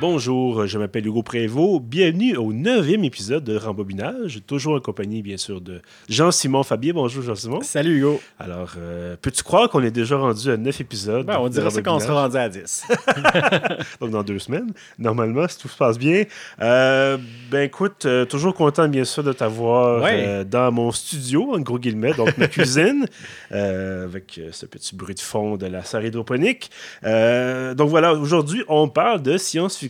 Bonjour, je m'appelle Hugo Prévost. Bienvenue au neuvième épisode de Rembobinage, toujours en compagnie, bien sûr, de Jean-Simon Fabier. Bonjour, Jean-Simon. Salut, Hugo. Alors, euh, peux-tu croire qu'on est déjà rendu à neuf épisodes? Ben, on dirait ça qu'on sera rendu à 10. Donc, dans deux semaines, normalement, si tout se passe bien. Euh, ben, écoute, euh, toujours content, bien sûr, de t'avoir Ouais. dans mon studio, en gros guillemets, donc ma cuisine, avec ce petit bruit de fond de la serre hydroponique. Donc, voilà, aujourd'hui, on parle de science-fiction.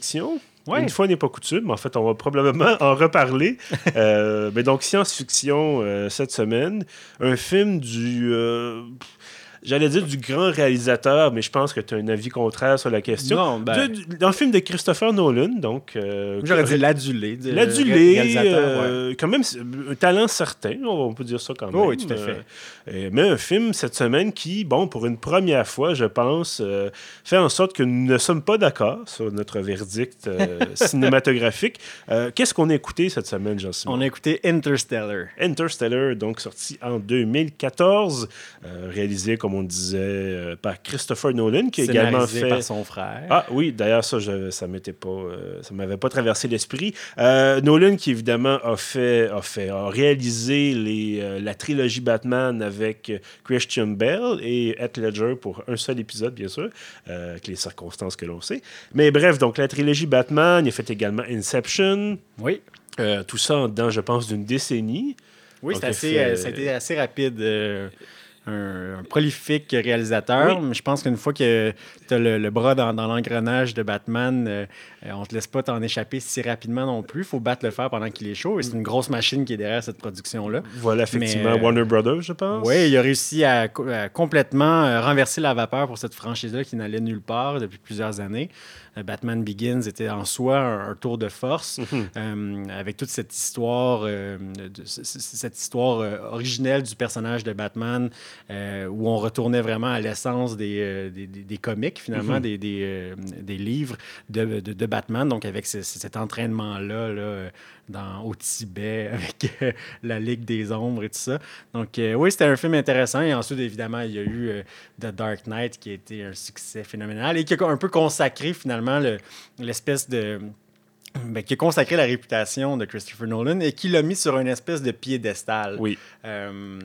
Ouais. Une fois n'est pas coutume, en fait, on va probablement en reparler. Euh, mais donc, science-fiction euh, cette semaine, un film du. euh, J'allais dire du grand réalisateur, mais je pense que tu as un avis contraire sur la question. Non, ben- De- dans le film de Christopher Nolan, donc. euh, J'aurais dit l'adulé. L'adulé, ouais. euh, quand même, un talent certain, on peut dire ça quand même. Oh oui, tout à fait. Euh, euh, mais un film cette semaine qui, bon, pour une première fois, je pense, fait en sorte que nous ne sommes pas d'accord sur notre verdict cinématographique. Qu'est-ce qu'on a écouté cette semaine, Jean-Simon? On a écouté Interstellar. Interstellar, donc sorti en 2014, euh, réalisé, comme on disait, euh, par Christopher Nolan, qui a également fait... par son frère. Ah oui, d'ailleurs, ça, je, ça m'était pas, euh, ça m'avait pas traversé l'esprit. Euh, Nolan, qui évidemment a fait, a fait, a réalisé les, la trilogie Batman avec Christian Bale et Heath Ledger pour un seul épisode, bien sûr, avec les circonstances que l'on sait. Mais bref, donc la trilogie Batman, il a fait également Inception, Oui. tout ça en dedans, je pense, d'une décennie. Oui, Donc, c'est assez, il fait- ça a été assez rapide. Un, un prolifique réalisateur. Oui. Mais Je pense qu'une fois que tu as le, le bras dans, dans l'engrenage de Batman, euh, euh, on te laisse pas t'en échapper si rapidement non plus. Il faut battre le fer pendant qu'il est chaud. Et c'est une grosse machine qui est derrière cette production-là. Voilà, effectivement, Mais, euh, Warner Brothers, je pense. Oui, il a réussi à, co- à complètement euh, renverser la vapeur pour cette franchise-là qui n'allait nulle part depuis plusieurs années. Batman Begins était en soi un, un tour de force Mhm. euh, avec toute cette histoire, euh, de- cette histoire euh, originelle du personnage de Batman où on retournait vraiment à l'essence des, des, des- des comics, finalement, Mhm. des, des, euh, des livres de, de- de Batman. Donc, avec ce- cet entraînement-là là, euh, dans, au Tibet, avec euh, la Ligue des Ombres et tout ça. Donc, euh, oui, c'était un film intéressant. Et ensuite, évidemment, il y a eu The Dark Knight qui a été un succès phénoménal et qui a un peu consacré finalement le- l'espèce de. ben, qui a consacré la réputation de Christopher Nolan et qui l'a mis sur une espèce de piédestal. Oui. Euh,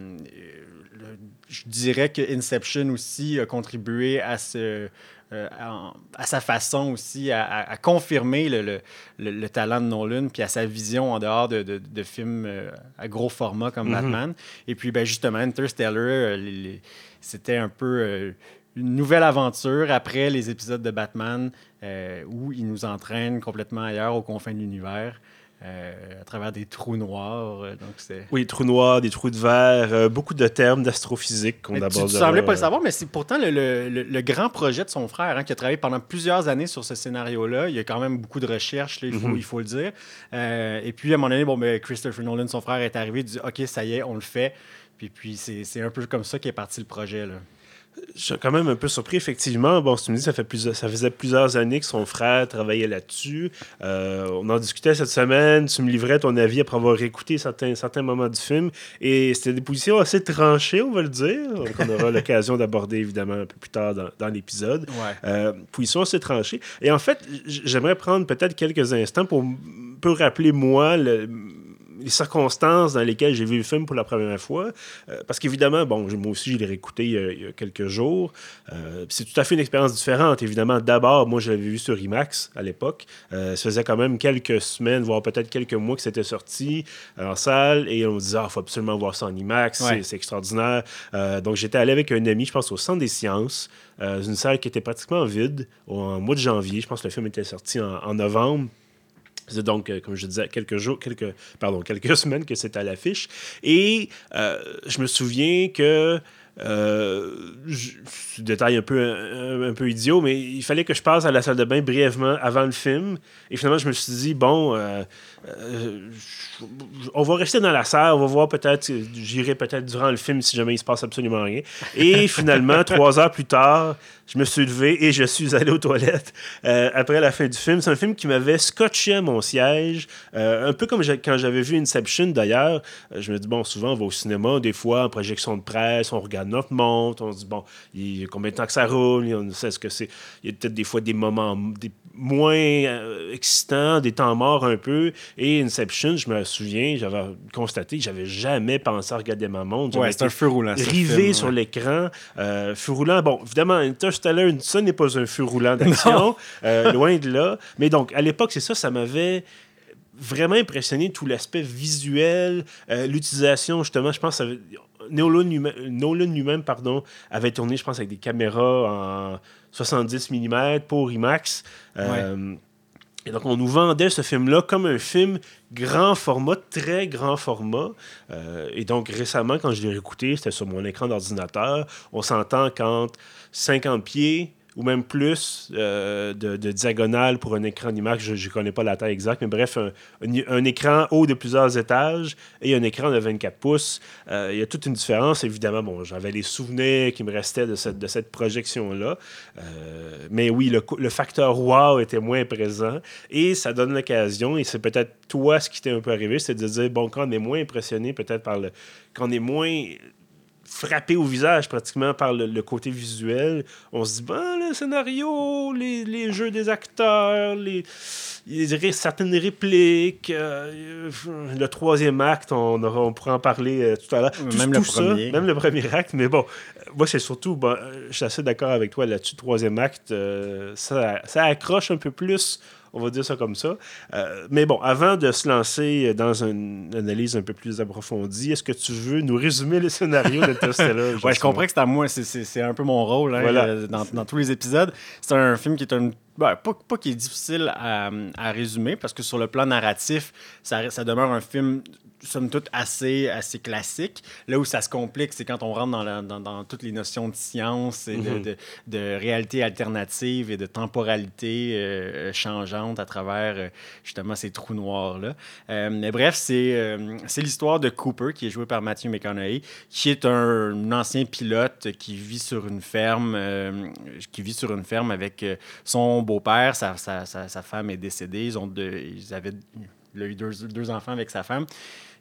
le- je dirais que Inception aussi a contribué à ce. euh, à, à sa façon aussi à, à- à confirmer le, le- le- le talent de Nolan puis à sa vision en dehors de, de- de films euh, à gros format comme Mhm. Batman. Et puis, ben, justement, Interstellar, c'était un peu une nouvelle aventure après les épisodes de Batman où il nous entraîne complètement ailleurs, aux confins de l'univers, euh, à travers des trous noirs. euh, donc. Oui, trous noirs, des trous de verre, euh, beaucoup de termes d'astrophysique qu'on Mais tu, aborde. tu semblais pas le savoir, mais c'est pourtant le, le- le- le grand projet de son frère, hein, qui a travaillé pendant plusieurs années sur ce scénario-là. Il y a quand même beaucoup de recherches, là, il, faut, Mhm. il faut le dire. Euh, et puis, à un moment donné, bon, ben, Christopher Nolan, son frère, est arrivé, il dit OK, ça y est, on le fait. Puis, puis c'est c'est un peu comme ça qu'est parti le projet. Là. Je suis quand même un peu surpris, effectivement. Bon, si tu me dis, ça, fait plusieurs, ça faisait plusieurs années que son frère travaillait là-dessus. Euh, on en discutait cette semaine. Tu me livrais ton avis après avoir écouté certains, certains moments du film. Et c'était des positions assez tranchées, on va le dire, qu'on aura l'occasion d'aborder, évidemment, un peu plus tard dans, dans l'épisode. Ouais. Euh, position assez tranchée. Et en fait, j'aimerais prendre peut-être quelques instants pour peu rappeler, moi, le- les circonstances dans lesquelles j'ai vu le film pour la première fois. Euh, parce qu'évidemment, bon, moi aussi, je l'ai réécouté il y a, il y a quelques jours. Euh, c'est tout à fait une expérience différente. Évidemment, d'abord, moi, je l'avais vu sur IMAX à l'époque. Euh, ça faisait quand même quelques semaines, voire peut-être quelques mois que c'était sorti en salle. Et on me disait, il faut absolument voir ça en IMAX. Ouais. C'est- extraordinaire. Euh, donc, j'étais allé avec un ami, je pense, au Centre des sciences, euh, une salle qui était pratiquement vide au en mois de janvier. Je pense que le film était sorti en, en novembre. C'est donc, euh, comme je disais, quelques jours, quelques, pardon, quelques semaines que c'était à l'affiche. Et euh, je me souviens que, euh, je, c'est un détail un peu, un peu idiot, mais il fallait que je passe à la salle de bain brièvement avant le film. Et finalement, je me suis dit, bon, euh, euh, on va rester dans la salle, on va voir peut-être, j'irai peut-être durant le film si jamais il se passe absolument rien. Et finalement, trois heures plus tard, je me suis levé et je suis allé aux toilettes euh, après la fin du film. C'est un film qui m'avait scotché à mon siège, euh, un peu comme quand j'avais vu Inception d'ailleurs. Je me dis, bon, souvent on va au cinéma, des fois en projection de presse, on regarde note monte, on se dit, bon, il y a combien de temps que ça roule, on sait ce que c'est. Il y a peut-être des fois des moments moins euh, excitants, des temps morts un peu. Et Inception, je me souviens, j'avais constaté que j'avais jamais pensé à regarder ma montre. Ouais, c'est un feu roulant. Rivé sur l'écran. Euh, feu roulant, bon, évidemment, Interstellar, ça n'est pas un feu roulant d'action, euh, loin de là. Mais donc, à l'époque, c'est ça, ça m'avait vraiment impressionné tout l'aspect visuel, l'utilisation, justement, je pense, Nolan lui-même, pardon, avait tourné, je pense, avec des caméras en 70 mm pour IMAX. Euh, et donc, on nous vendait ce film-là comme un film grand format, très grand format. Euh, et donc, récemment, quand je l'ai réécouté, c'était sur mon écran d'ordinateur. On s'entend qu'entre 50 pieds ou même plus euh, de, diagonale pour un écran d'image. Je ne connais pas la taille exacte, mais bref, un, écran haut de plusieurs étages et un écran de 24 pouces. Euh, il y a toute une différence. Évidemment, bon, j'avais les souvenirs qui me restaient de cette, de cette projection-là. Euh, mais oui, le, le, facteur wow était moins présent et ça donne l'occasion, et c'est peut-être toi ce qui t'est un peu arrivé, c'est de dire, bon, quand on est moins impressionné peut-être par le... quand on est moins frappé au visage pratiquement par le, côté visuel. On se dit, ben, le scénario, les, les jeux des acteurs, les, les certaines répliques, euh, le troisième acte, on, aura, on pourra en parler euh, tout à l'heure. Même le premier. même le premier acte, mais bon, moi, c'est surtout, ben, je suis assez d'accord avec toi là-dessus, troisième acte, ça, ça accroche un peu plus on va dire ça comme ça. Euh, mais bon, avant de se lancer dans une analyse un peu plus approfondie, est-ce que tu veux nous résumer le scénario d'Interstellar? ouais, je comprends que c'est à moi, c'est un peu mon rôle hein, euh, dans, dans, tous les épisodes. C'est un film qui est un ben, pas, pas qui est difficile à, à, résumer, parce que sur le plan narratif, ça, ça demeure un film somme toute assez, assez classique. Là où ça se complique, c'est quand on rentre dans, dans, dans, toutes les notions de science et de, mhm. de, de, réalité alternative et de temporalité euh, changeante à travers euh, justement ces trous noirs-là. Euh, mais bref, c'est l'histoire de Cooper, qui est joué par Matthew McConaughey, qui est un, ancien pilote qui vit sur une ferme, qui vit sur une ferme avec son beau-père, sa, sa, sa, femme est décédée, ils, ont deux, ils avaient il a eu deux, deux, enfants avec sa femme.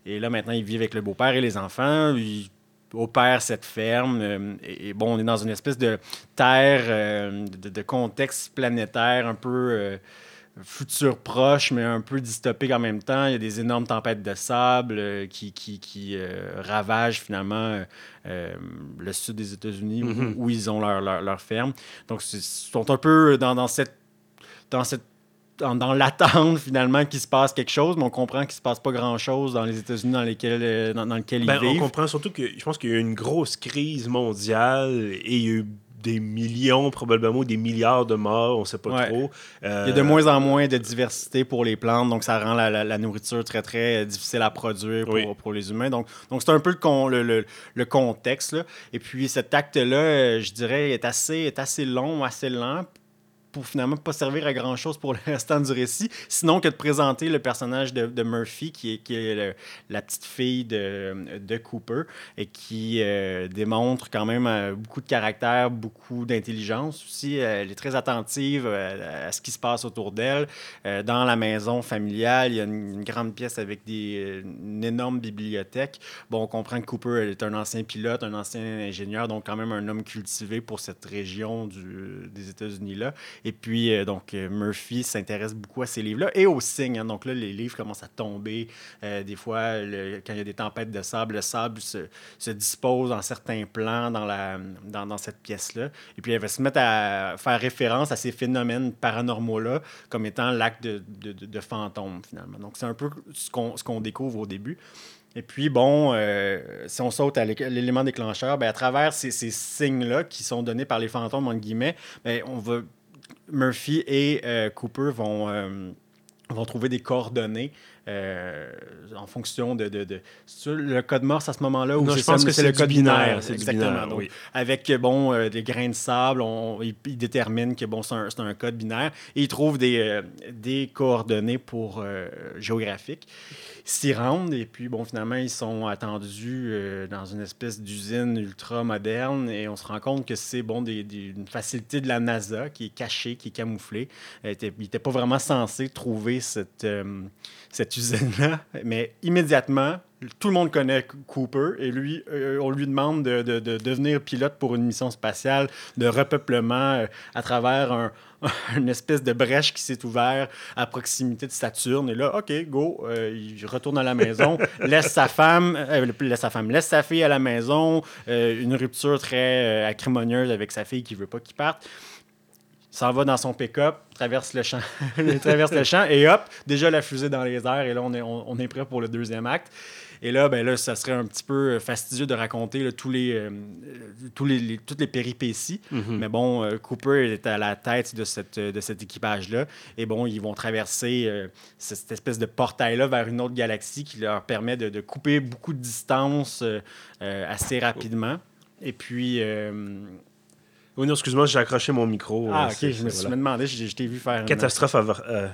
Et là, maintenant, il vit avec le beau-père et les enfants. Il opère cette ferme. Euh, et, bon, on est dans une espèce de terre, euh, de, contexte planétaire un peu euh, futur proche, mais un peu dystopique en même temps. Il y a des énormes tempêtes de sable qui, qui, qui ravagent finalement le sud des États-Unis mm-hmm. où, ils ont leur, leur, leur ferme. Donc, ils sont un peu dans, dans cette dans cette dans, l'attente finalement qu'il se passe quelque chose, mais on comprend qu'il se passe pas grand-chose dans les États-Unis dans lesquels euh, dans, dans lequel ben, ils vivent. On comprend surtout que je pense qu'il y a eu une grosse crise mondiale et il y a eu des millions, probablement des milliards de morts, on ne sait pas trop. Il y a de moins en moins de diversité pour les plantes, donc ça rend la, nourriture très, très difficile à produire pour, pour les humains. Donc, donc c'est un peu le, le, le, contexte. Là. Et puis cet acte-là, euh, je dirais, est assez, est assez long, assez lent pour finalement pas servir à grand chose pour le restant du récit, sinon que de présenter le personnage de, Murphy, qui est, qui est la petite fille de, de Cooper, et qui euh, démontre quand même euh, beaucoup de caractère, beaucoup d'intelligence aussi. Elle est très attentive euh, à, ce qui se passe autour d'elle. dans la maison familiale, il y a une, grande pièce avec des, une énorme bibliothèque. Bon, on comprend que Cooper est un ancien pilote, un ancien ingénieur, donc quand même un homme cultivé pour cette région du, des États-Unis-là. Et puis, euh, donc, euh, Murphy s'intéresse beaucoup à ces livres-là et aux signes. Hein. Donc là, les livres commencent à tomber. Euh, des fois, quand il y a des tempêtes de sable, le sable se, se dispose en certains plans dans, la, dans, dans cette pièce-là. Et puis, elle va se mettre à faire référence à ces phénomènes paranormaux-là comme étant l'acte de, de, fantôme, finalement. Donc, c'est un peu ce qu'on qu'on découvre au début. Et puis, bon, si on saute à l'élément déclencheur, bien, à travers ces, ces signes-là qui sont donnés par les fantômes, entre guillemets, bien, on va Murphy et euh, Cooper euh, vont trouver des coordonnées euh, en fonction de, de, de le code Morse à ce moment-là ou je pense que c'est le code binaire, exactement oui. avec bon des grains de sable on, ils, déterminent que bon c'est un, un, code binaire et ils trouvent des, des coordonnées pour géographiques s'y rendent et puis, bon, finalement, ils sont attendus euh, dans une espèce d'usine ultra moderne et on se rend compte que c'est, bon, des, une facilité de la NASA qui est cachée, qui est camouflée. Euh, il n'était pas vraiment censé trouver cette, euh, cette cette usine-là, mais immédiatement, tout le monde connaît Cooper et lui, euh, on lui demande de, de, de, devenir pilote pour une mission spatiale de repeuplement euh, à travers un, une espèce de brèche qui s'est ouverte à proximité de Saturne. Et là, OK, go, euh, il retourne à la maison, laisse sa femme, laisse sa femme, laisse sa fille à la maison, une rupture très acrimonieuse avec sa fille qui veut pas qu'il parte s'en va dans son pick-up, traverse le champ, traverse le champ et hop, déjà la fusée dans les airs et là on est, on, est prêt pour le deuxième acte. Et là, ben là, ça serait un petit peu fastidieux de raconter tous les, euh, tous les, toutes les péripéties. Mm-hmm. Mais bon, euh, Cooper est à la tête de, cette, de cet équipage-là. Et bon, ils vont traverser euh, cette espèce de portail-là vers une autre galaxie qui leur permet de, de couper beaucoup de distance assez rapidement. Et puis oui, non, excuse-moi, j'ai accroché mon micro. Ah, ok, je me suis demandé, je, t'ai vu faire. Catastrophe, euh,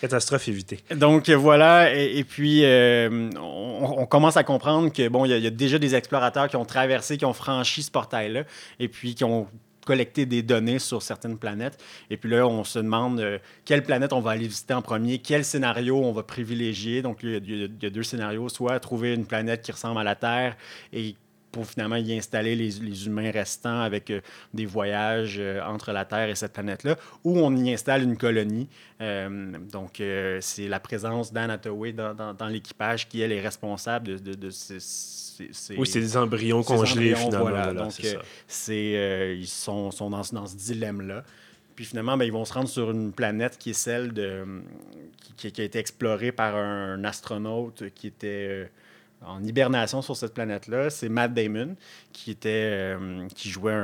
catastrophe évitée. Donc voilà, et, puis euh, on, commence à comprendre que bon, il y, a déjà des explorateurs qui ont traversé, qui ont franchi ce portail-là, et puis qui ont collecté des données sur certaines planètes. Et puis là, on se demande euh, quelle planète on va aller visiter en premier, quel scénario on va privilégier. Donc, il y, y a deux scénarios, soit trouver une planète qui ressemble à la Terre et pour finalement y installer les, humains restants avec euh, des voyages euh, entre la Terre et cette planète-là, ou on y installe une colonie. Euh, donc, c'est la présence d'Anne Hathaway dans, dans, l'équipage qui, elle, est responsable de, de, ces, Oui, c'est des embryons congelés, finalement. Voilà. donc, c'est, ils sont, sont dans, dans, ce dilemme-là. Puis finalement, ben, ils vont se rendre sur une planète qui est celle de, qui, qui a été explorée par un astronaute qui était en hibernation sur cette planète-là, c'est Matt Damon qui était euh, qui jouait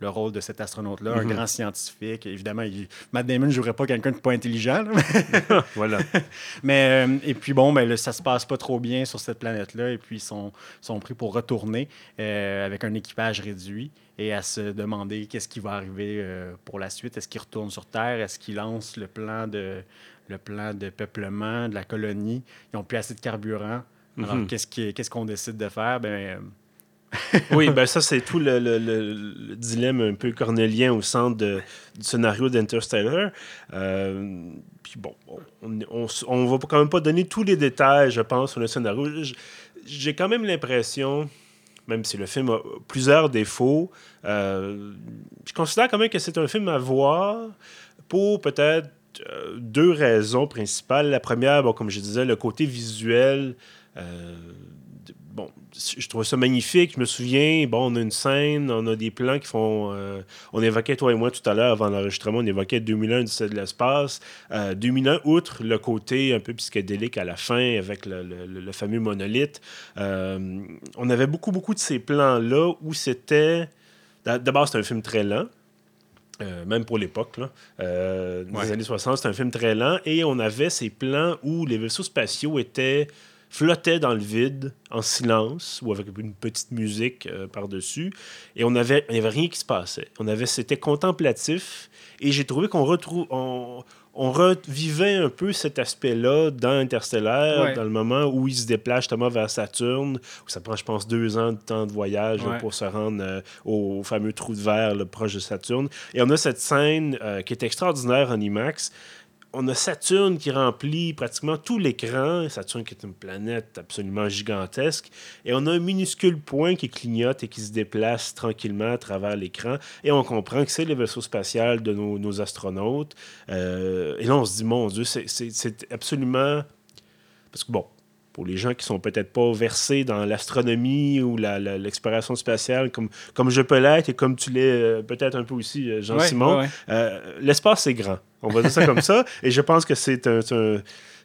le rôle de cet astronaute-là, un mhm. grand scientifique. Évidemment, Matt Damon ne jouerait pas quelqu'un de pas intelligent. voilà. Mais, euh, et puis bon, ben, là, ça se passe pas trop bien sur cette planète-là. Et puis, ils sont, sont pris pour retourner euh, avec un équipage réduit et à se demander qu'est-ce qui va arriver pour la suite. Est-ce qu'ils retournent sur Terre? Est-ce qu'ils lancent le plan, de, le plan de peuplement de la colonie? Ils n'ont plus assez de carburant. Alors, mhm. qu'est-ce qu'on décide de faire? Ben, euh, oui, ben ça, c'est tout le, dilemme un peu cornélien au centre du scénario d'Interstellar. Euh, puis bon, on, on, va quand même pas donner tous les détails, je pense, sur le scénario. J'ai quand même l'impression, même si le film a plusieurs défauts, euh, je considère quand même que c'est un film à voir pour peut-être deux raisons principales. La première, bon, comme je disais, le côté visuel. Euh, bon, je trouve ça magnifique. Je me souviens, bon, on a une scène, on a des plans qui font. Euh, on évoquait, toi et moi, tout à l'heure, avant l'enregistrement, on évoquait 2001, c'est de l'espace. 2001, euh, outre le côté un peu psychédélique à la fin, avec le, fameux monolithe, on avait beaucoup, beaucoup de ces plans-là où c'était. D'abord, c'était un film très lent. même pour l'époque, euh, des années 60, c'était un film très lent. Et on avait ces plans où les vaisseaux spatiaux étaient flottait dans le vide, en silence, ou avec une petite musique euh, par-dessus. Et on avait, il n'y avait rien qui se passait. On avait, c'était contemplatif. Et j'ai trouvé qu'on retrouve, on, revivait un peu cet aspect-là dans Interstellar, dans le moment où il se déplace justement vers Saturne, où ça prend, je pense, deux ans de temps de voyage pour se rendre euh, au, fameux trou de verre proche de Saturne. Et on a cette scène euh, qui est extraordinaire en IMAX on a Saturne qui remplit pratiquement tout l'écran. Saturne qui est une planète absolument gigantesque. Et on a un minuscule point qui clignote et qui se déplace tranquillement à travers l'écran. Et on comprend que c'est le vaisseau spatial de nos, astronautes. Euh, et là, on se dit, mon Dieu, c'est absolument... Parce que bon, pour les gens qui sont peut-être pas versés dans l'astronomie ou l'exploration spatiale, comme, comme je peux l'être et comme tu l'es euh, peut-être un peu aussi, euh, Jean-Simon, euh, l'espace, c'est grand. On va dire ça comme ça. Et je pense que c'est un,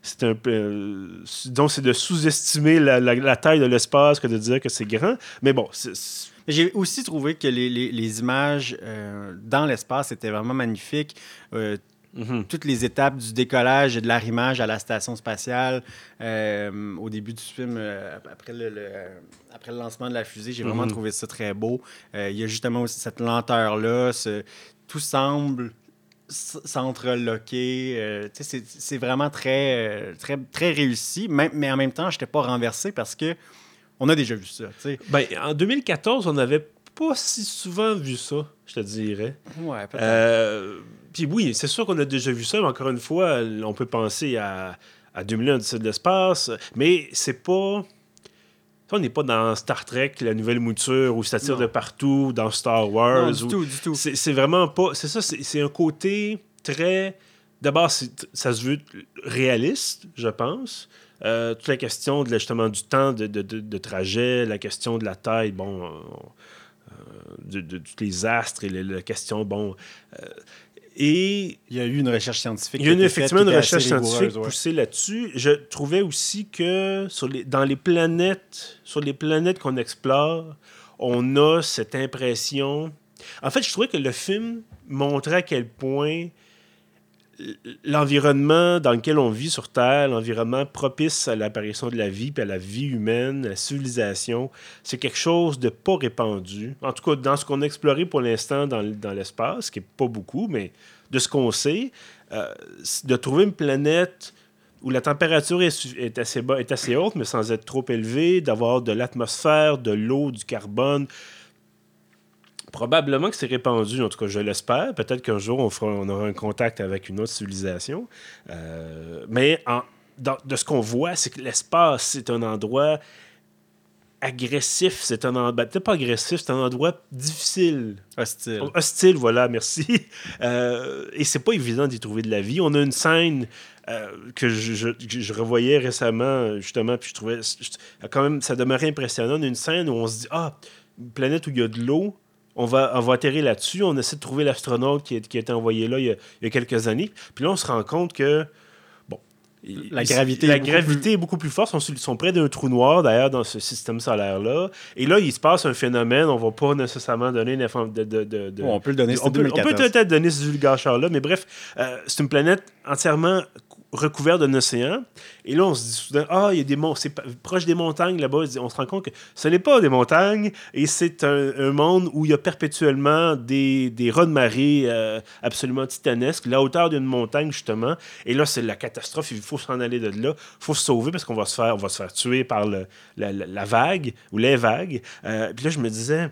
c'est un peu. donc, c'est de sous-estimer la, taille de l'espace que de dire que c'est grand. Mais bon, j'ai aussi trouvé que les, les, images dans l'espace étaient vraiment magnifiques. Mhm. Toutes les étapes du décollage et de l'arrimage à la station spatiale euh, au début du film, euh, après, le, après le lancement de la fusée, j'ai vraiment mhm. trouvé ça très beau. Euh, il y a justement aussi cette lenteur-là. tout semble s'entreloquer. c'est vraiment très, très, très réussi, mais en même temps, je n'étais pas renversé parce que on a déjà vu ça. Ben, en 2014, on n'avait pas si souvent vu ça, je te dirais. Ouais, peut-être. Puis oui, c'est sûr qu'on a déjà vu ça, mais encore une fois, on peut penser à, à 2001 de l'espace, mais c'est pas. On n'est pas dans Star Trek, la nouvelle mouture, où ça tire de partout, dans Star Wars. Non, du tout, du tout. C'est vraiment pas. C'est ça, c'est un côté très. D'abord, ça se veut réaliste, je pense. Euh, toute la question de, justement du temps de, de, de, trajet, la question de la taille, bon, euh, euh, de, tous les astres et la, question, bon. Et il y a eu une recherche scientifique. Il y a eu effectivement une recherche scientifique poussée là-dessus. Je trouvais aussi que sur les, dans les planètes, sur les planètes qu'on explore, on a cette impression. En fait, je trouvais que le film montrait à quel point l'environnement dans lequel on vit sur Terre, l'environnement propice à l'apparition de la vie, puis à la vie humaine, à la civilisation, c'est quelque chose de pas répandu. En tout cas, dans ce qu'on a exploré pour l'instant dans, l'espace, qui n'est pas beaucoup, mais de ce qu'on sait, euh, de trouver une planète où la température est, est, assez bas, est assez haute, mais sans être trop élevée, d'avoir de l'atmosphère, de l'eau, du carbone, probablement que c'est répandu, en tout cas je l'espère. Peut-être qu'un jour on, fera, on aura un contact avec une autre civilisation. Euh, mais de ce qu'on voit, c'est que l'espace, c'est un endroit agressif, c'est un endroit, peut-être pas agressif, c'est un endroit difficile. Hostile. Hostile, voilà, merci. Euh, et c'est pas évident d'y trouver de la vie. On a une scène euh, que je, je, revoyais récemment, justement, puis je trouvais, quand même, ça demeurait impressionnant. Une scène où on se dit, ah, une planète où il y a de l'eau, on va, on va atterrir là-dessus. On essaie de trouver l'astronaute qui, qui, a été envoyé là il y a, quelques années. Puis là, on se rend compte que. Bon. La gravité, la est, gravité beaucoup est beaucoup plus forte. Ils sont, près d'un trou noir, d'ailleurs, dans ce système solaire-là. Et là, il se passe un phénomène. On ne va pas nécessairement donner une de, de, de, on peut le donner, on peut, on peut peut-être donner ce vulgachar-là, mais bref, euh, c'est une planète entièrement recouvert d'un océan. Et là, on se dit soudain, ah, il y a des montagnes, c'est proche des montagnes là-bas. On se rend compte que ce n'est pas des montagnes et c'est un, monde où il y a perpétuellement des, des de marée euh, absolument titanesques, la hauteur d'une montagne, justement. Et là, c'est la catastrophe. Il faut s'en aller de là. Il faut se sauver parce qu'on va se faire, on va se faire tuer par le, la, vague ou les vagues. Euh, puis là, je me disais,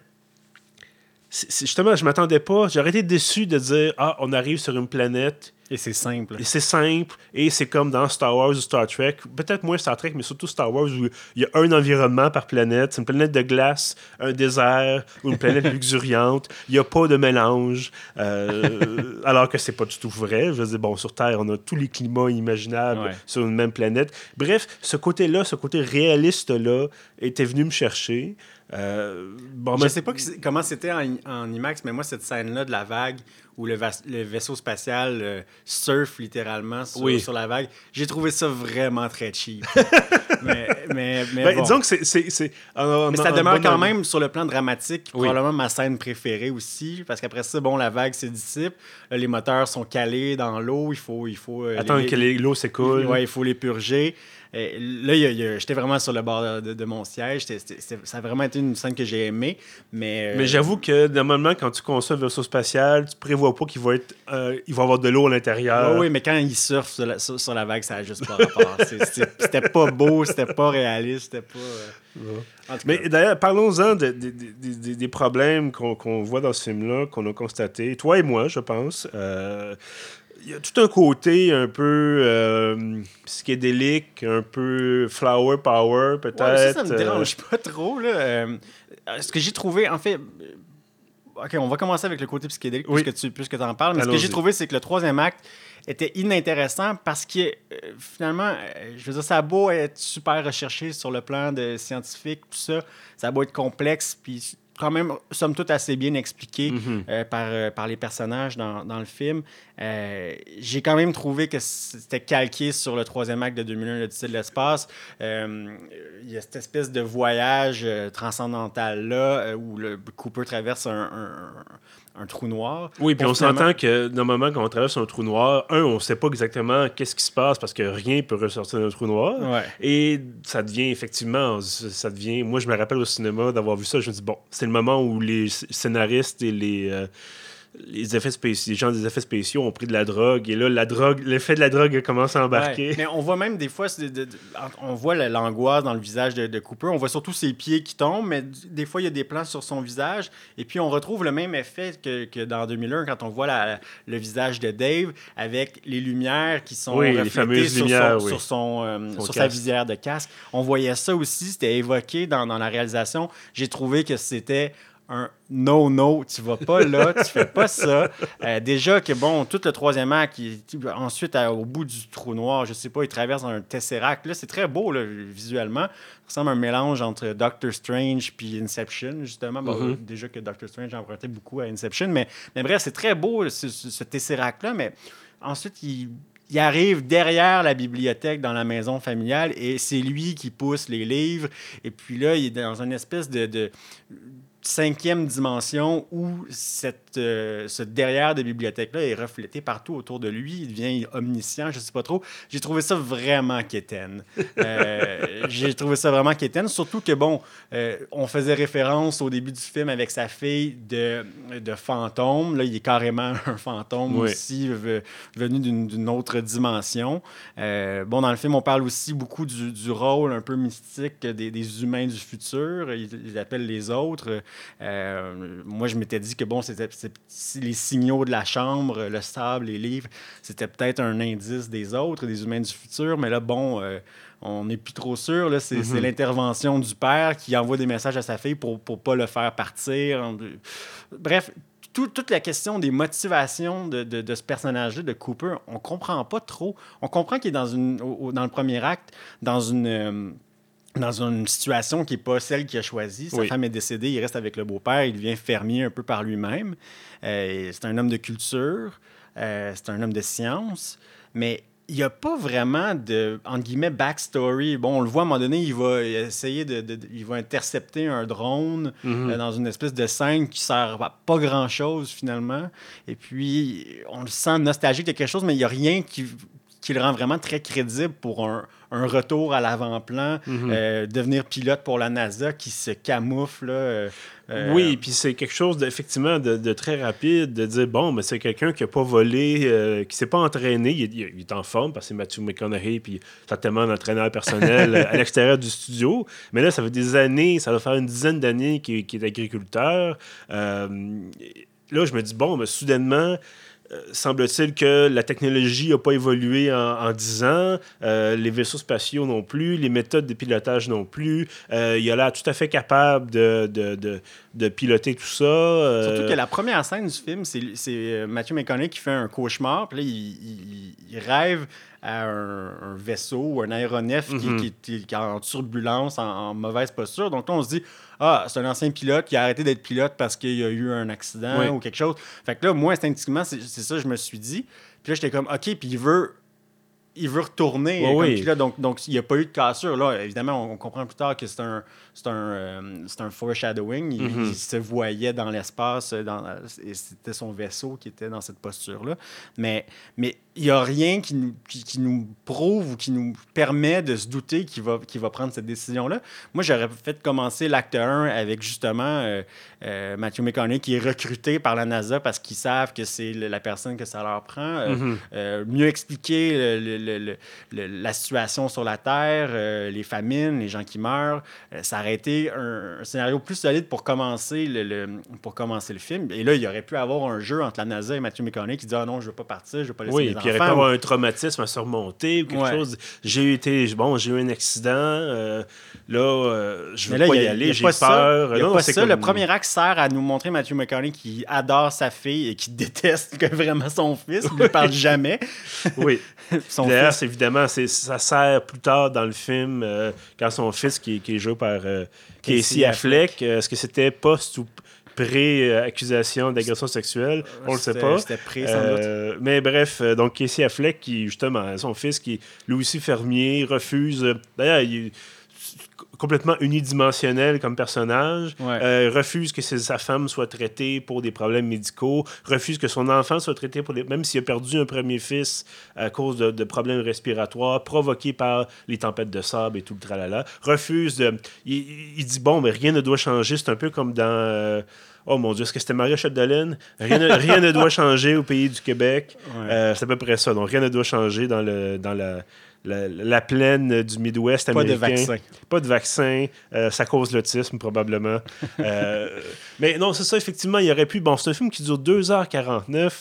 justement, je m'attendais pas. J'aurais été déçu de dire, ah, on arrive sur une planète et c'est simple. Et c'est simple. Et c'est comme dans Star Wars ou Star Trek. Peut-être moins Star Trek, mais surtout Star Wars où il y a un environnement par planète. C'est une planète de glace, un désert ou une planète luxuriante. Il n'y a pas de mélange. Euh, alors que c'est pas du tout vrai. Je veux dire, bon, sur Terre, on a tous les climats imaginables sur une même planète. Bref, ce côté-là, ce côté réaliste-là, était venu me chercher. Euh, bon, je ne sais pas comment c'était en, en, IMAX, mais moi, cette scène-là de la vague où le, vaisseau spatial euh, surfe littéralement sur, la vague, j'ai trouvé ça vraiment très cheap. mais, mais, ben, disons que c'est. Mais ça demeure quand même sur le plan dramatique, probablement ma scène préférée aussi, parce qu'après ça, bon, la vague se dissipe, les moteurs sont calés dans l'eau, il faut. Il faut euh, Attendre que l'eau s'écoule. Oui, il faut les purger. Et là, j'étais vraiment sur le bord de, mon siège. ça a vraiment été une scène que j'ai aimée. Mais, euh, mais j'avoue que normalement, quand tu conçois un vaisseau spatial, tu prévois pas qu'il va, être, euh, il va avoir de l'eau à l'intérieur. oui, mais quand il surfe sur la, vague, ça n'a juste pas rapport. c'était pas beau, c'était pas réaliste, c'était pas. Euh, mais d'ailleurs, parlons-en des problèmes qu'on voit dans ce film-là, qu'on a constaté, toi et moi, je pense il y a tout un côté un peu euh, psychédélique, un peu flower power, peut-être. ça, me dérange euh. pas trop. Là. Euh, ce que j'ai trouvé, en fait. OK, on va commencer avec le côté psychédélique puisque tu puisque en parles. Mais ce que j'ai trouvé, c'est que le troisième acte était inintéressant parce que finalement, je veux dire, ça a beau être super recherché sur le plan de scientifique, tout ça, ça a beau être complexe, puis quand même, somme toute, assez bien expliqué mhm. euh, par, euh, par les personnages dans, dans le film. Euh, j'ai quand même trouvé que c'était calqué sur le troisième acte de 2001, l'Odyssée de l'espace. Il y a cette espèce de voyage transcendantal-là où le Cooper traverse un, un trou noir. Oui, puis on s'entend que normalement, quand on traverse un trou noir, un, on ne sait pas exactement qu'est-ce qui se passe parce que rien ne peut ressortir d'un trou noir. Et ça devient effectivement, ça devient. Moi, je me rappelle au cinéma d'avoir vu ça. Je me dis, bon, c'est le moment où les scénaristes et les. Euh, les effets spéciaux, les gens des effets spéciaux ont pris de la drogue et là la drogue, l'effet de la drogue commence à embarquer. Mais on voit même des fois, on voit l'angoisse dans le visage de, Cooper. On voit surtout ses pieds qui tombent, mais des fois il y a des plans sur son visage et puis on retrouve le même effet que, que dans 2001 quand on voit la, le visage de Dave avec les lumières qui sont oui, reflétées sur, lumières, son, sur, son, euh, sur sa visière de casque. On voyait ça aussi, c'était évoqué dans, dans la réalisation. J'ai trouvé que c'était un no, no, tu vas pas là, tu fais pas ça. Euh, déjà que, bon, tout le troisième acte, ensuite, au bout du trou noir, je sais pas, il traverse un tesseract. Là, c'est très beau, là, visuellement. Ça ressemble à un mélange entre Doctor Strange puis Inception, justement. Mm-hmm. Déjà que Doctor Strange empruntait beaucoup à Inception, mais, mais bref, c'est très beau, ce, ce tesseract-là, mais ensuite, il il arrive derrière la bibliothèque dans la maison familiale et c'est lui qui pousse les livres. Et puis là, il est dans une espèce de cinquième dimension où cette, euh, ce derrière de bibliothèque-là est reflété partout autour de lui. Il devient omniscient, je ne sais pas trop. J'ai trouvé ça vraiment quétaine. Euh, j'ai trouvé ça vraiment quétaine, surtout que, bon, euh, on faisait référence au début du film avec sa fille de, de fantôme. Là, il est carrément un fantôme aussi, venu d'une autre dimension. bon, dans le film, on parle aussi beaucoup du, du rôle un peu mystique des, des humains du futur. Ils, ils appellent les autres. Euh, moi, je m'étais dit que bon, c'était les signaux de la chambre, le sable, les livres, c'était peut-être un indice des autres, des humains du futur. Mais là, bon, euh, on n'est plus trop sûr. C'est mm-hmm. l'intervention du père qui envoie des messages à sa fille pour ne pas le faire partir. Bref, toute la question des motivations de, de, ce personnage-là, de Cooper, on comprend pas trop. On comprend qu'il est dans, une, dans le premier acte, dans une, euh, dans une situation qui n'est pas celle qu'il a choisie. Sa femme est décédée, il reste avec le beau-père, il devient fermier un peu par lui-même. Euh, c'est un homme de culture, euh, c'est un homme de science, mais il n'y a pas vraiment de, entre guillemets, backstory. Bon, on le voit à un moment donné, il va essayer de, il va intercepter un drone mhm. euh, dans une espèce de scène qui sert à pas grand-chose finalement. Et puis, on le sent nostalgique de quelque chose, mais il n'y a rien qui, qui le rend vraiment très crédible pour un, un retour à l'avant-plan, mhm. euh, devenir pilote pour la NASA qui se camoufle. Euh, euh, oui, puis c'est quelque chose effectivement de, très rapide, de dire bon, mais c'est quelqu'un qui n'a pas volé, qui s'est pas entraîné, il, est en forme parce que c'est Matthew McConaughey, puis tellement d'entraîneur personnel à l'extérieur du studio. Mais là, ça fait des années, ça va faire une dizaine d'années qu'il est agriculteur. là, je me dis bon, mais soudainement, euh, semble-t-il que la technologie n'a pas évolué en, 10 ans, euh, les vaisseaux spatiaux non plus, les méthodes de pilotage non plus. Euh, il a l'air tout à fait capable de, de, de, piloter tout ça. Surtout que la première scène du film, c'est Matthew McConaughey qui fait un cauchemar, puis là, il, rêve à un, vaisseau ou un aéronef qui, mm-hmm. est en turbulence, en, mauvaise posture. Donc là, on se dit, ah, c'est un ancien pilote qui a arrêté d'être pilote parce qu'il y a eu un accident ou quelque chose. Fait que là, moi, instinctivement, c'est ça je me suis dit. Puis là, j'étais comme, OK, puis il veut il veut retourner. oui. donc, donc, il n'y a pas eu de cassure. Là, évidemment, on, comprend plus tard que c'est un, c'est un, euh, un foreshadowing. Il, mm-hmm. il, se voyait dans l'espace, et c'était son vaisseau qui était dans cette posture-là. Mais, mais il n'y a rien qui nous, qui, nous, prouve ou qui nous permet de se douter qu'il va, va prendre cette décision-là. Moi, j'aurais fait commencer l'acte 1 avec justement euh, euh, Matthew McConaughey qui est recruté par la NASA parce qu'ils savent que c'est la personne que ça leur prend. Euh, mm-hmm. mieux expliquer le, la situation sur la Terre, les famines, les gens qui meurent. ça aurait été un, scénario plus solide pour commencer le, pour commencer le film. Et là, il aurait pu avoir un jeu entre la NASA et Matthew McConaughey qui dit Ah non, je ne veux pas partir, je ne veux pas laisser puis il aurait pu avoir un traumatisme à surmonter ou quelque chose. J'ai été, bon, j'ai eu un accident, euh, là, euh, je veux pas y, aller, j'ai peur. non, pas ça. Le premier acte sert à nous montrer Matthew McConaughey qui adore sa fille et qui déteste que vraiment son fils, il ne parle jamais. oui. D'ailleurs, évidemment, ça sert plus tard dans le film euh, quand son fils, qui, qui est joué par Casey Affleck, est-ce que c'était post ou pré-accusation d'agression sexuelle? On le sait pas. C'était pré, sans doute. Euh, mais bref, euh, donc Casey Affleck, qui justement, son fils, qui lui aussi fermier, refuse. D'ailleurs, il complètement unidimensionnel comme personnage, Ouais. euh, refuse que sa femme soit traitée pour des problèmes médicaux, refuse que son enfant soit traité pour des... Même s'il a perdu un premier fils à cause de, de problèmes respiratoires provoqués par les tempêtes de sable et tout le tralala, refuse de... Il, il- il dit, bon, mais rien ne doit changer. C'est un peu comme dans... euh, Oh mon Dieu, est-ce que c'était Maria Chapdelaine? Rien, ne- rien ne doit changer au pays du Québec. Ouais. Euh, c'est à peu près ça. Donc, rien ne doit changer dans, le, dans la, la, la plaine du Midwest Pas de américain. vaccin. Pas de vaccin. Euh, ça cause l'autisme, probablement. Euh, mais non, c'est ça, effectivement, il aurait pu... Bon, c'est un film qui dure 2h49.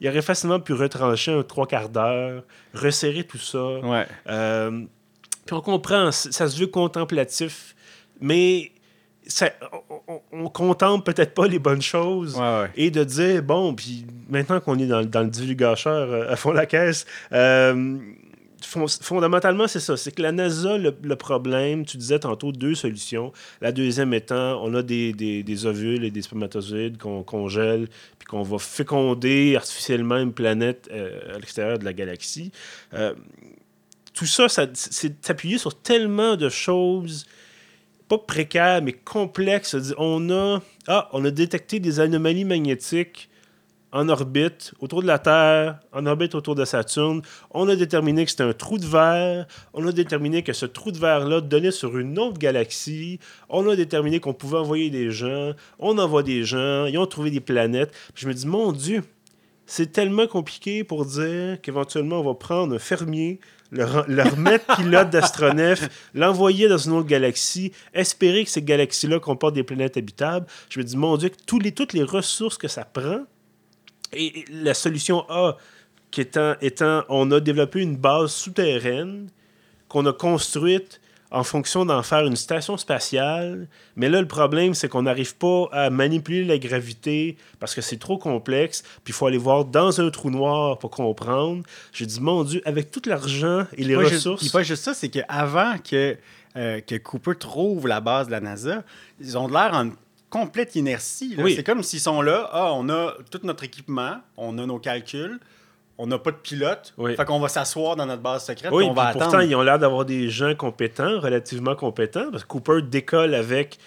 Il aurait facilement pu retrancher un trois quarts d'heure, resserrer tout ça. Ouais. Euh, puis on comprend, ça se veut contemplatif, mais ça, on, on- on contemple peut-être pas les bonnes choses. Ouais, ouais. Et de dire, bon, puis maintenant qu'on est dans, dans le divulgacheur euh, à fond la caisse, euh, fon- fondamentalement, c'est ça. C'est que la NASA, le, problème, tu disais tantôt deux solutions. La deuxième étant, on a des, ovules et des spermatozoïdes qu'on congèle, puis qu'on va féconder artificiellement une planète euh, à l'extérieur de la galaxie. Euh, tout ça, ça c'est appuyé sur tellement de choses pas précaires, mais complexes. On a, ah, on a détecté des anomalies magnétiques en orbite autour de la Terre, en orbite autour de Saturne. On a déterminé que c'était un trou de verre. On a déterminé que ce trou de verre-là donnait sur une autre galaxie. On a déterminé qu'on pouvait envoyer des gens. On envoie des gens. Ils ont trouvé des planètes. Puis je me dis, mon Dieu, c'est tellement compliqué pour dire qu'éventuellement, on va prendre un fermier, le, le remettre pilote d'astronef, l'envoyer dans une autre galaxie, espérer que cette galaxie-là comporte des planètes habitables. Je me dis, mon Dieu, que tous les, toutes les ressources que ça prend, et la solution A, qui étant, étant, on a développé une base souterraine qu'on a construite en fonction d'en faire une station spatiale. Mais là, le problème, c'est qu'on n'arrive pas à manipuler la gravité parce que c'est trop complexe. Puis il faut aller voir dans un trou noir pour comprendre. J'ai dit, mon Dieu, avec tout l'argent et les Pas juste- ressources. puis pas juste ça, c'est qu'avant que, euh, que Cooper trouve la base de la NASA, ils ont de l'air en complète inertie. Oui. C'est comme s'ils sont là, ah, on a tout notre équipement, on a nos calculs, on n'a pas de pilote, Oui. fait qu'on va s'asseoir dans notre base secrète, Oui, on va pourtant, attendre. ils ont l'air d'avoir des gens compétents, relativement compétents, parce que Cooper décolle avec,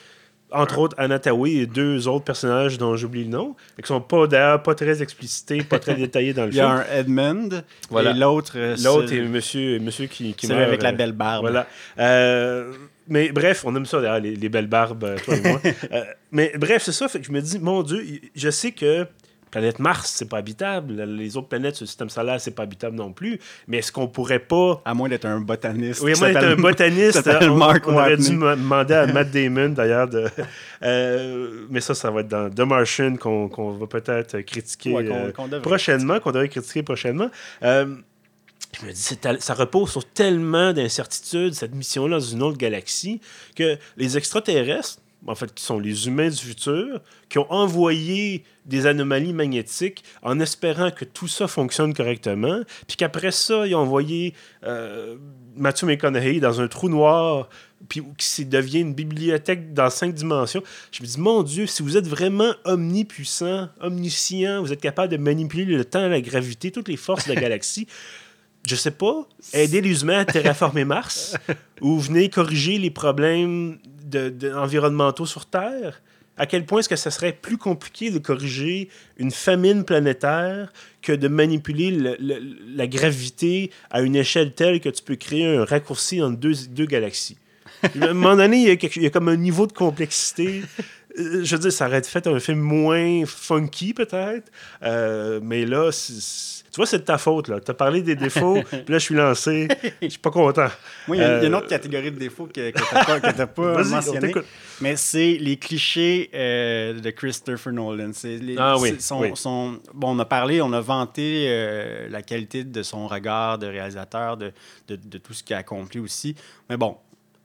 entre autres, Anna Tawai et deux autres personnages dont j'oublie le nom, et qui sont pas, d'ailleurs pas très explicités, pas très détaillés dans le Il y a film. un Edmund, Voilà. et l'autre... euh, L'autre est monsieur, monsieur qui, qui meurt, avec la euh, belle barbe. Voilà. Euh, mais bref, on aime ça, d'ailleurs, les, les belles barbes, euh, toi et moi. Euh, mais bref, c'est ça. Fait que je me dis, mon Dieu, je sais que planète Mars, c'est pas habitable. Les autres planètes sur le système solaire, c'est pas habitable non plus. Mais est-ce qu'on pourrait pas. À moins d'être un botaniste. Oui, qui moi, être s'appelle- un botaniste, on, Mark on aurait dû demander à Matt Damon, d'ailleurs. De, euh, mais ça, ça va être dans The Martian qu'on va peut-être critiquer Ouais, prochainement, qu'on devrait critiquer prochainement. Euh, je me dis, ça repose sur tellement d'incertitudes, cette mission-là, dans une autre galaxie, que les extraterrestres, en fait, qui sont les humains du futur, qui ont envoyé des anomalies magnétiques en espérant que tout ça fonctionne correctement, puis qu'après ça, ils ont envoyé euh, Matthew McConaughey dans un trou noir, puis qui devient une bibliothèque dans cinq dimensions. Je me dis, mon Dieu, si vous êtes vraiment omnipuissant, omniscient, vous êtes capable de manipuler le temps, la gravité, toutes les forces de la galaxie, je sais pas, aider les humains à terraformer Mars ou venez corriger les problèmes de, de- environnementaux sur Terre? À quel point est-ce que ça serait plus compliqué de corriger une famine planétaire que de manipuler le- le- la gravité à une échelle telle que tu peux créer un raccourci entre deux, deux galaxies? à un moment donné, il y, a quelque- il y a comme un niveau de complexité. Euh, Je veux dire, ça aurait fait un film moins funky, peut-être. Euh, mais là, tu vois, c'est de ta faute. Tu as parlé des défauts, puis là, je suis lancé. Je suis pas content. Moi, il y, a il y a une Euh, autre catégorie de défauts que, que tu n'as pas, mentionné. Mais c'est les clichés euh, de Christopher Nolan. Les- Ah oui, c'est son- oui. son- bon, on a parlé, on a vanté euh, la qualité de son regard de réalisateur, de, de- de tout ce qu'il a accompli aussi. Mais bon,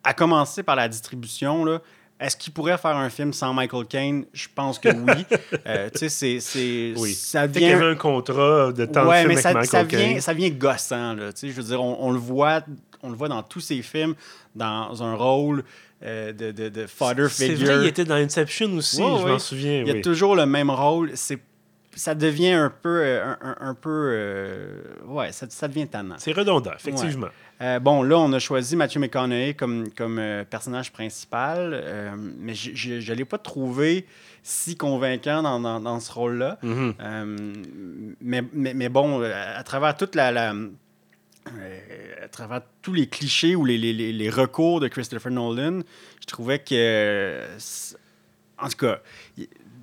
à commencer par la distribution, là, est-ce qu'il pourrait faire un film sans Michael Caine? Je pense que oui. Euh, tu sais, c'est- c'est... Oui. Ça Peut-être qu'il y vient... avait un contrat de temps de Ouais, film mais avec ça, Michael ça Caine. vient, ça vient gossant. Là, tu sais, je veux dire, on, on le voit, on le voit dans tous ses films, dans un rôle euh, de, de, de father C'est figure. vrai, il était dans Inception aussi, Ouais, je ouais. m'en souviens. Il y a oui. toujours le même rôle. C'est, ça devient un peu, euh, un, un- un peu, euh, ouais, ça, ça devient tannant. C'est redondant, effectivement. Euh, bon, là, on a choisi Matthew McConaughey comme, comme euh, personnage principal, euh, mais je ne l'ai pas trouvé si convaincant dans, dans, dans ce rôle-là. Mhm. mais, mais, mais, bon, à travers toute la... la à travers tous les clichés ou les, les, les, recours de Christopher Nolan, je trouvais que... En tout cas,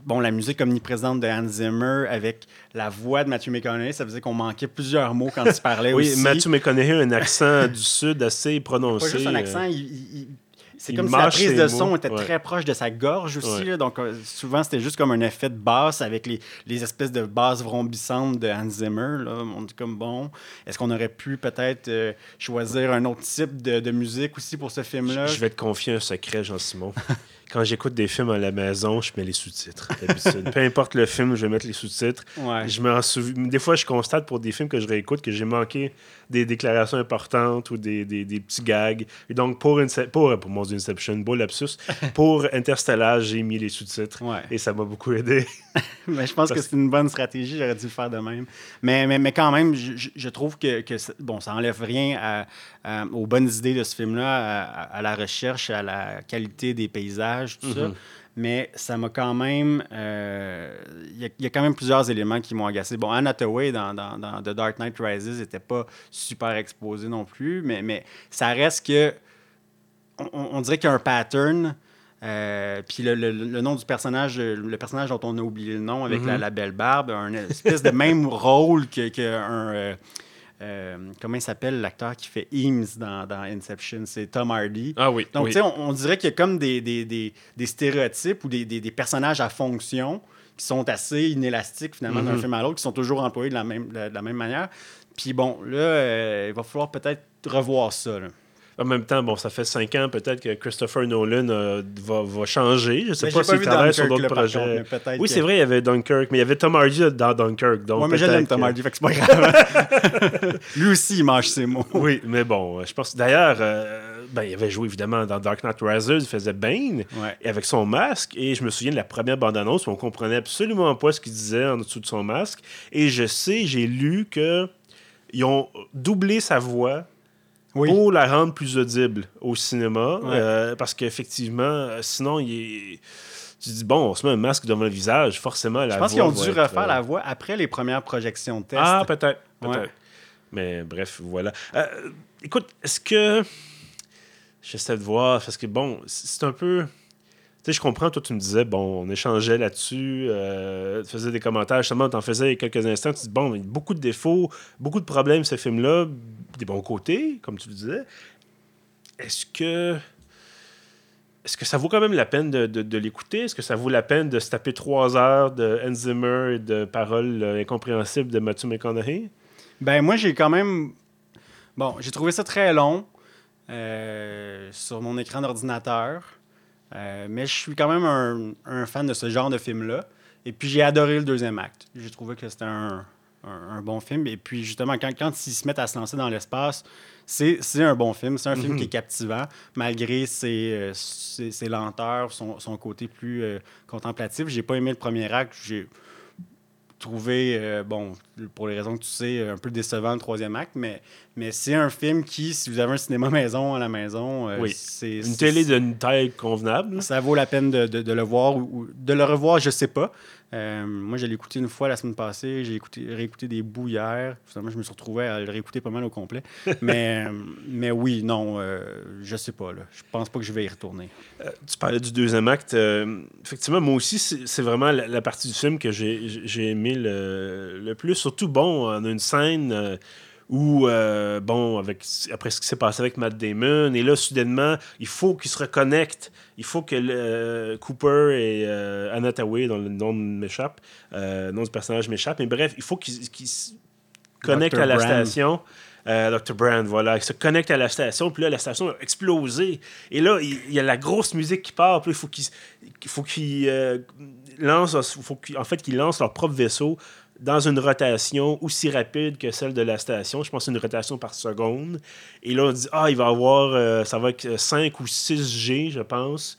bon, la musique omniprésente de Hans Zimmer avec la voix de Matthew McConaughey, ça faisait qu'on manquait plusieurs mots quand il parlait oui, aussi. Matthew McConaughey a un accent du sud assez prononcé. Pas juste un accent, euh, il, c'est comme si la prise de son était très proche de sa gorge aussi. donc, euh, souvent, c'était juste comme un effet de basse avec les, les espèces de basses vrombissantes de Hans Zimmer. Là. On dit comme, bon, est-ce qu'on aurait pu peut-être euh, choisir un autre type de, de, musique aussi pour ce film-là? Je vais te confier un secret, Jean-Simon. quand j'écoute des films à la maison, je mets les sous-titres. Peu importe le film, je vais mettre les sous-titres. Je Des fois, je constate pour des films que je réécoute que j'ai manqué des déclarations importantes ou des, des, des petits gags. Et donc, pour, pour, pour mon Inception, beau lapsus, pour Interstellar, j'ai mis les sous-titres. Et ça m'a beaucoup aidé. mais je pense que c'est une bonne stratégie. J'aurais dû le faire de même. Mais, mais, mais quand même, je, je trouve que, que bon, ça enlève rien à, aux bonnes idées de ce film-là, à, la recherche, à la qualité des paysages, tout ça. Mm-hmm. Mais ça m'a quand même. Euh, il y, a quand même plusieurs éléments qui m'ont agacé. Bon, Anna Hathaway dans, dans, dans, The Dark Knight Rises n'était pas super exposé non plus, mais, mais ça reste que. On, on dirait qu'il y a un pattern. Euh, puis le, le, nom du personnage, le personnage dont on a oublié le nom avec la, la, belle barbe, un espèce de même rôle qu'un. Que euh, euh, comment il s'appelle l'acteur qui fait Eames dans, dans Inception? C'est Tom Hardy. Ah oui. Donc, tu sais, on, dirait qu'il y a comme des, des, des, des stéréotypes ou des, personnages à fonction qui sont assez inélastiques finalement d'un mhm. film à l'autre, qui sont toujours employés de la même, de la même manière. Puis bon, là, il va falloir peut-être revoir ça. Là. En même temps, bon, ça fait cinq ans peut-être que Christopher Nolan euh, va, va, changer. Je ne sais pas s'il travaille sur d'autres projets. oui, c'est vrai, il y avait Dunkirk, mais il y avait Tom Hardy dans Dunkirk. Donc ouais, mais j'aime Tom Hardy, fait que c'est pas grave. Lui aussi, il mange ses mots. Oui, mais bon, je pense. D'ailleurs, euh, ben, il avait joué évidemment dans Dark Knight Rises, il faisait Bane, et avec son masque. Et je me souviens de la première bande-annonce où on comprenait absolument pas ce qu'il disait en dessous de son masque. Et je sais, j'ai lu que ils ont doublé sa voix pour la rendre plus audible au cinéma. Euh, parce qu'effectivement, sinon, il est tu dis, bon, on se met un masque devant le visage, forcément, la Je pense qu'ils ont dû refaire la euh, voix après les premières projections de test. Ah, peut-être. Peut Mais bref, voilà. Euh, écoute, est-ce que. J'essaie de voir, parce que bon, c'est un peu. Je comprends, toi, tu me disais, bon, on échangeait là-dessus, tu faisais des commentaires, justement, tu en faisais quelques instants, tu dis, bon, il y a beaucoup de défauts, beaucoup de problèmes, ce film-là, des bons côtés, comme tu le disais. Est-ce que. Est-ce que ça vaut quand même la peine de, l'écouter? Est-ce que ça vaut la peine de se taper trois heures de Hans Zimmer et de paroles euh, incompréhensibles de Matthew McConaughey? Ben, moi, j'ai quand même. Bon, j'ai trouvé ça très long euh, sur mon écran d'ordinateur. Euh, mais je suis quand même un, un, fan de ce genre de film-là. Et puis, j'ai adoré le deuxième acte. J'ai trouvé que c'était un, un, bon film. Et puis, justement, quand, quand ils se mettent à se lancer dans l'espace, c'est un bon film. C'est un film qui est mhm. captivant, malgré ses, euh, ses, lenteurs, son, son, côté plus euh, contemplatif. J'ai pas aimé le premier acte. J'ai trouvé, euh, bon, pour les raisons que tu sais, un peu décevant le troisième acte, mais, mais c'est un film qui, si vous avez un cinéma maison à la maison, c'est... Une télé d'une taille convenable. Ça vaut la peine de, de, le voir ou de le revoir, je sais pas. Euh, moi, j'ai écouté une fois la semaine passée. J'ai écouté, réécouté des bouts hier. Finalement, je me suis retrouvé à le réécouter pas mal au complet. mais, euh, mais oui, non, euh, je sais pas. Là. Je pense pas que je vais y retourner. tu parlais du deuxième acte. effectivement, moi aussi, c'est vraiment la, partie du film que j'ai aimé le, le, plus. Surtout, bon, on a une scène ou, euh, bon, avec, après ce qui s'est passé avec Matt Damon, et là, soudainement, il faut qu'ils se reconnectent. Il faut que euh, Cooper et euh, Anna Tawai, dont le nom m'échappe, le nom du personnage m'échappe, mais bref, il faut qu'ils se connectent à la station. Dr. Brand, voilà, ils se connectent à la station, puis là, la station a explosé. Et là, il, y a la grosse musique qui part, puis il faut qu'ils qu'ils lancent, faut en fait, qu'ils lancent leur propre vaisseau dans une rotation aussi rapide que celle de la station. Je pense que une rotation par seconde. Et là, on dit, ah, il va avoir, euh, ça va être 5 ou 6 G, je pense.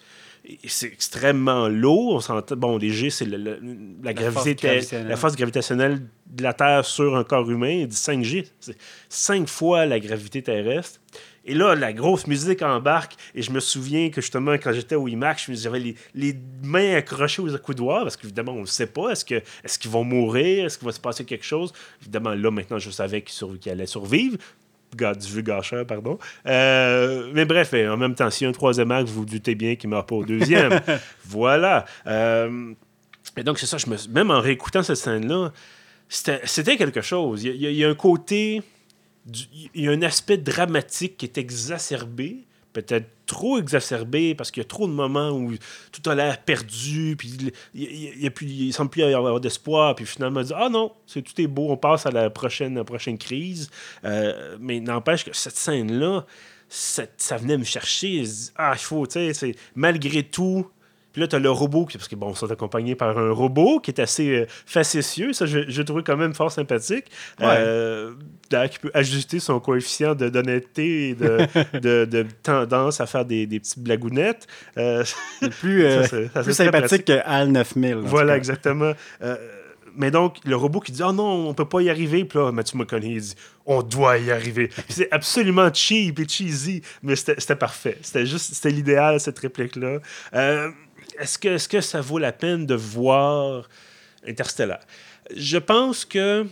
c'est extrêmement lourd. On s'entend, bon, les G, c'est le- le- la, gravité, force gravitationnelle. la force gravitationnelle de la Terre sur un corps humain. Il dit 5G, c'est 5 fois la gravité terrestre. Et là, la grosse musique embarque. Et je me souviens que justement, quand j'étais au IMAX, j'avais les, les mains accrochées aux accoudoirs parce qu'évidemment, on ne sait pas. Est-ce que- est-ce qu'ils vont mourir? Est-ce qu'il va se passer quelque chose? Évidemment, là, maintenant, je savais qu'ils qu'ils allaient survivre. Du vieux gâcheur, pardon. Euh, mais bref, en même temps, s'il y a un troisième acte, vous vous doutez bien qu'il ne meurt pas au deuxième. voilà. Euh, et donc, c'est ça, je me, même en réécoutant cette scène-là, c'était quelque chose. Il y, a- y y un côté, il y a un aspect dramatique qui est exacerbé, peut-être trop exacerbé parce qu'il y a trop de moments où tout a l'air perdu, puis il, a plus- semble plus y avoir d'espoir, puis finalement, dit Ah non, c'est, tout est beau, on passe à la prochaine, prochaine crise. Euh, mais n'empêche que cette scène-là, ça, venait me chercher. Je dis, ah, il faut, tu sais, malgré tout. Puis là, tu as le robot, qui, parce que bon, sont accompagnés par un robot qui est assez euh, facétieux. Ça, je, je trouve quand même fort sympathique. Euh, d'ailleurs, qui peut ajuster son coefficient d'honnêteté et de, de, de tendance à faire des, des petites blagounettes. Euh, C'est plus, euh, Ça, plus sympathique que HAL 9000. en tout voilà, exactement. Euh, mais donc, le robot qui dit Ah non, on peut pas y arriver. Puis là, Matthew McConaughey dit On doit y arriver. C'est absolument cheap et cheesy, mais c'était c'était parfait. C'était juste, c'était l'idéal, cette réplique-là. Euh, est-ce, que, est-ce que ça vaut la peine de voir Interstellar? Je pense que.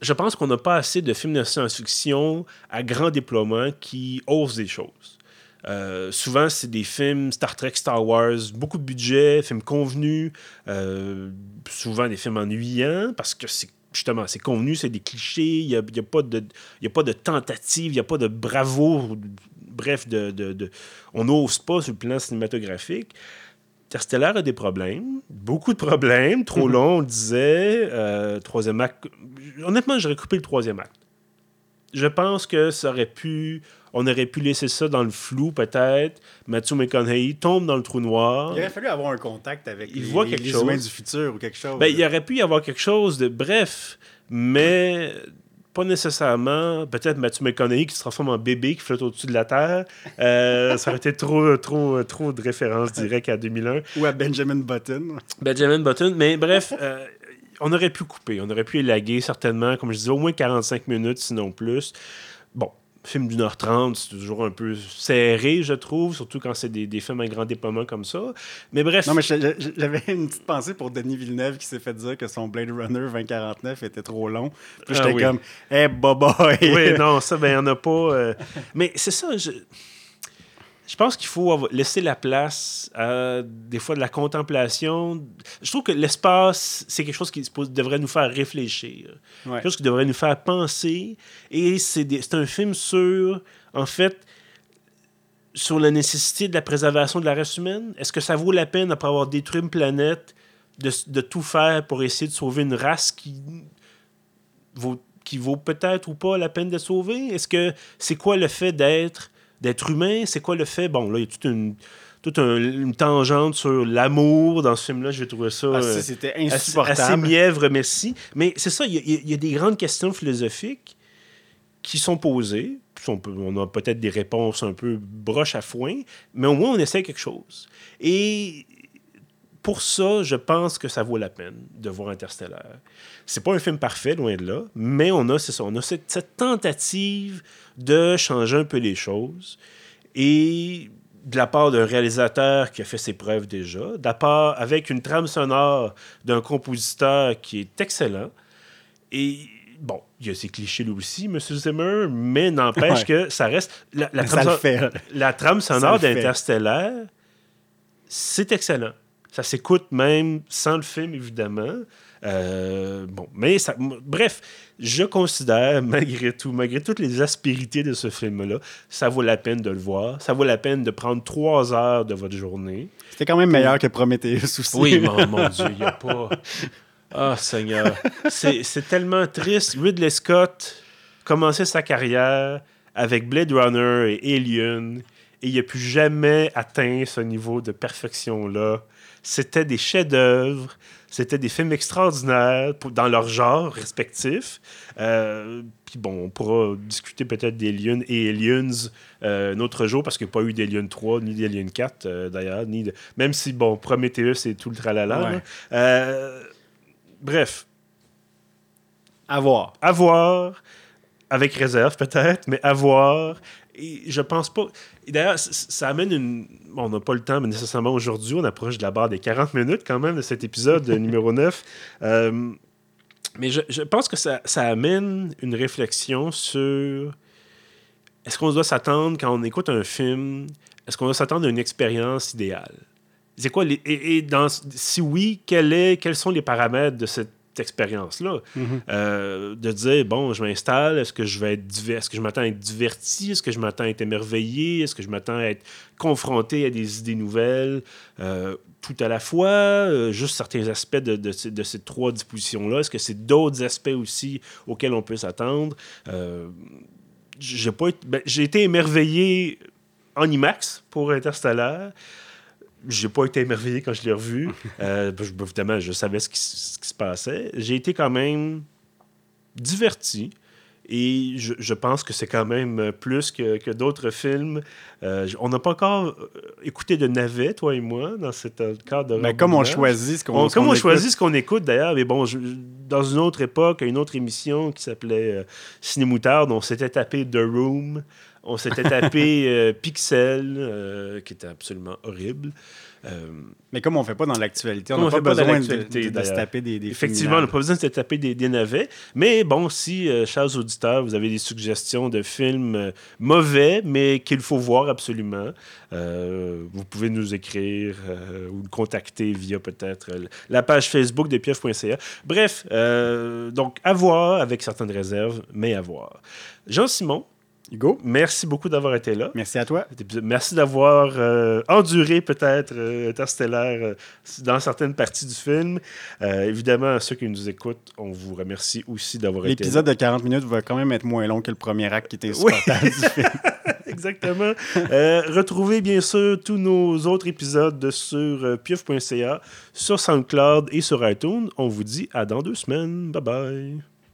Je pense qu'on n'a pas assez de films de science-fiction à grand déploiement qui osent des choses. Euh, souvent, c'est des films Star Trek, Star Wars, beaucoup de budget, films convenus, euh, souvent des films ennuyants parce que c'est justement c'est convenu, c'est des clichés, il n'y a, y a pas de a pas de tentative, il n'y a pas de bravo, bref, on n'ose pas sur le plan cinématographique. Interstellar a des problèmes, beaucoup de problèmes, trop long, on disait. euh, troisième acte. Honnêtement, j'aurais coupé le troisième acte. Je pense que ça aurait pu. On aurait pu laisser ça dans le flou, peut-être. Matthew McConaughey tombe dans le trou noir. Il aurait fallu avoir un contact avec Il les, voit quelque les chose. humains du futur ou quelque chose. Ben, il aurait pu y avoir quelque chose de bref, mais pas nécessairement. Peut-être Matthew McConaughey qui se transforme en bébé qui flotte au-dessus de la Terre. Euh, ça aurait été trop, trop, trop de références directes à 2001. Ou à Benjamin Button. Benjamin Button. Mais bref, euh, on aurait pu couper, on aurait pu élaguer certainement, comme je disais, au moins 45 minutes, sinon plus. Film d'une heure trente, c'est toujours un peu serré, je trouve, surtout quand c'est des, des films à grand déploiement comme ça. Mais bref. Non, mais j'avais une petite pensée pour Denis Villeneuve qui s'est fait dire que son Blade Runner 2049 était trop long. Puis Ah j'étais oui. comme, eh, boboy! oui, non, ça, ben, il n'y en a pas. euh, Mais c'est ça, je, je pense qu'il faut laisser la place à des fois de la contemplation. Je trouve que l'espace, c'est quelque chose qui devrait nous faire réfléchir. Ouais. Quelque chose qui devrait nous faire penser. Et c'est un film sur, en fait, sur la nécessité de la préservation de la race humaine. Est-ce que ça vaut la peine, après avoir détruit une planète, de, de tout faire pour essayer de sauver une race qui vaut, qui vaut peut-être ou pas la peine de sauver? Est-ce que c'est quoi le fait d'être d'être humain? C'est quoi le fait? Bon, là, il y a toute une, toute un- une tangente sur l'amour dans ce film-là. J'ai trouvé ça. Ah, euh, c'était assez, insupportable. assez mièvre, merci. Mais c'est ça, il y, a- il y a des grandes questions philosophiques qui sont posées. Puis On, peut- on a peut-être des réponses un peu broche à foin, mais au moins on essaie quelque chose. Et pour ça, je pense que ça vaut la peine de voir Interstellar. C'est pas un film parfait, loin de là, mais on a, c'est ça, on a cette, cette tentative de changer un peu les choses. Et de la part d'un réalisateur qui a fait ses preuves déjà, de la part avec une trame sonore d'un compositeur qui est excellent. Et bon, il y a ses clichés lui aussi, M. Zimmer, mais n'empêche Ouais. que ça reste. La, trame sonore fait. d'Interstellar, c'est excellent. Ça s'écoute même sans le film, évidemment. Euh, bon, mais ça, bref, je considère, malgré tout, malgré toutes les aspérités de ce film-là, ça vaut la peine de le voir. Ça vaut la peine de prendre trois heures de votre journée. C'était quand même meilleur que Prometheus aussi. Oui, mon, mon Dieu, il n'y a pas. Ah, Seigneur. C'est c'est tellement triste. Ridley Scott commençait sa carrière avec Blade Runner et Alien. et il n'a plus jamais atteint ce niveau de perfection-là. C'était des chefs-d'œuvre, c'était des films extraordinaires dans leur genre respectif. Euh, puis bon, on pourra discuter peut-être d'Aliens et Aliens euh, un autre jour, parce qu'il n'y a pas eu d'Alien 3 ni d'Alien 4 euh, d'ailleurs. Ni de... Même si, bon, Prometheus et tout le tralala. Euh, bref. À voir. À voir, avec réserve peut-être, mais à voir. Et je pense pas. D'ailleurs, ça amène une. Bon, on n'a pas le temps, mais nécessairement aujourd'hui, on approche de la barre des 40 minutes quand même de cet épisode numéro 9. Euh, mais je, je, pense que ça, ça, amène une réflexion sur est-ce qu'on doit s'attendre quand on écoute un film, est-ce qu'on doit s'attendre à une expérience idéale? C'est quoi les, et, et dans, si oui, quel est, quels sont les paramètres de cette expérience-là. Mm -hmm. euh, de dire, bon, je m'installe, est-ce que je vais être est-ce que je m'attends à être diverti, est-ce que je m'attends à être émerveillé, est-ce que je m'attends à être confronté à des idées nouvelles, euh, tout à la fois, euh, juste certains aspects de, de, de, de ces trois dispositions-là, est-ce que c'est d'autres aspects aussi auxquels on peut s'attendre? J'ai pas ben, j'ai été émerveillé en IMAX pour Interstellar j'ai pas été émerveillé quand je l'ai revu. euh, évidemment, je savais ce qui, ce qui se passait. J'ai été quand même diverti. Et je, je pense que c'est quand même plus que, que d'autres films. Euh, on n'a pas encore écouté de navet, toi et moi, dans cet cadre. Mais comme on choisit ce qu'on on, Comme on, on choisit ce qu'on écoute, d'ailleurs. Mais bon, je, dans une autre époque, une autre émission qui s'appelait euh, Cinémoutarde, on s'était tapé The Room. On s'était tapé euh, Pixel, euh, qui était absolument horrible. Euh, mais comme on ne fait pas dans l'actualité, on n'a pas, pas besoin de, de, de, se taper des, des Effectivement, on n'a pas besoin de se taper des, des navets. Mais bon, si, euh, chers auditeurs, vous avez des suggestions de films euh, mauvais, mais qu'il faut voir absolument, vous pouvez nous écrire ou nous contacter via peut-être la page Facebook de pieuf.ca. Bref, donc à voir avec certaines réserves, mais à voir. Jean-Simon, Hugo. Merci beaucoup d'avoir été là. Merci à toi. Merci d'avoir euh, enduré peut-être euh, Interstellar euh, dans certaines parties du film. évidemment, à ceux qui nous écoutent, on vous remercie aussi d'avoir été là. L'épisode de 40 minutes va quand même être moins long que le premier acte qui était supportable oui. du film. Exactement. retrouvez bien sûr tous nos autres épisodes sur pieuf.ca, sur SoundCloud et sur iTunes. On vous dit à dans deux semaines. Bye bye.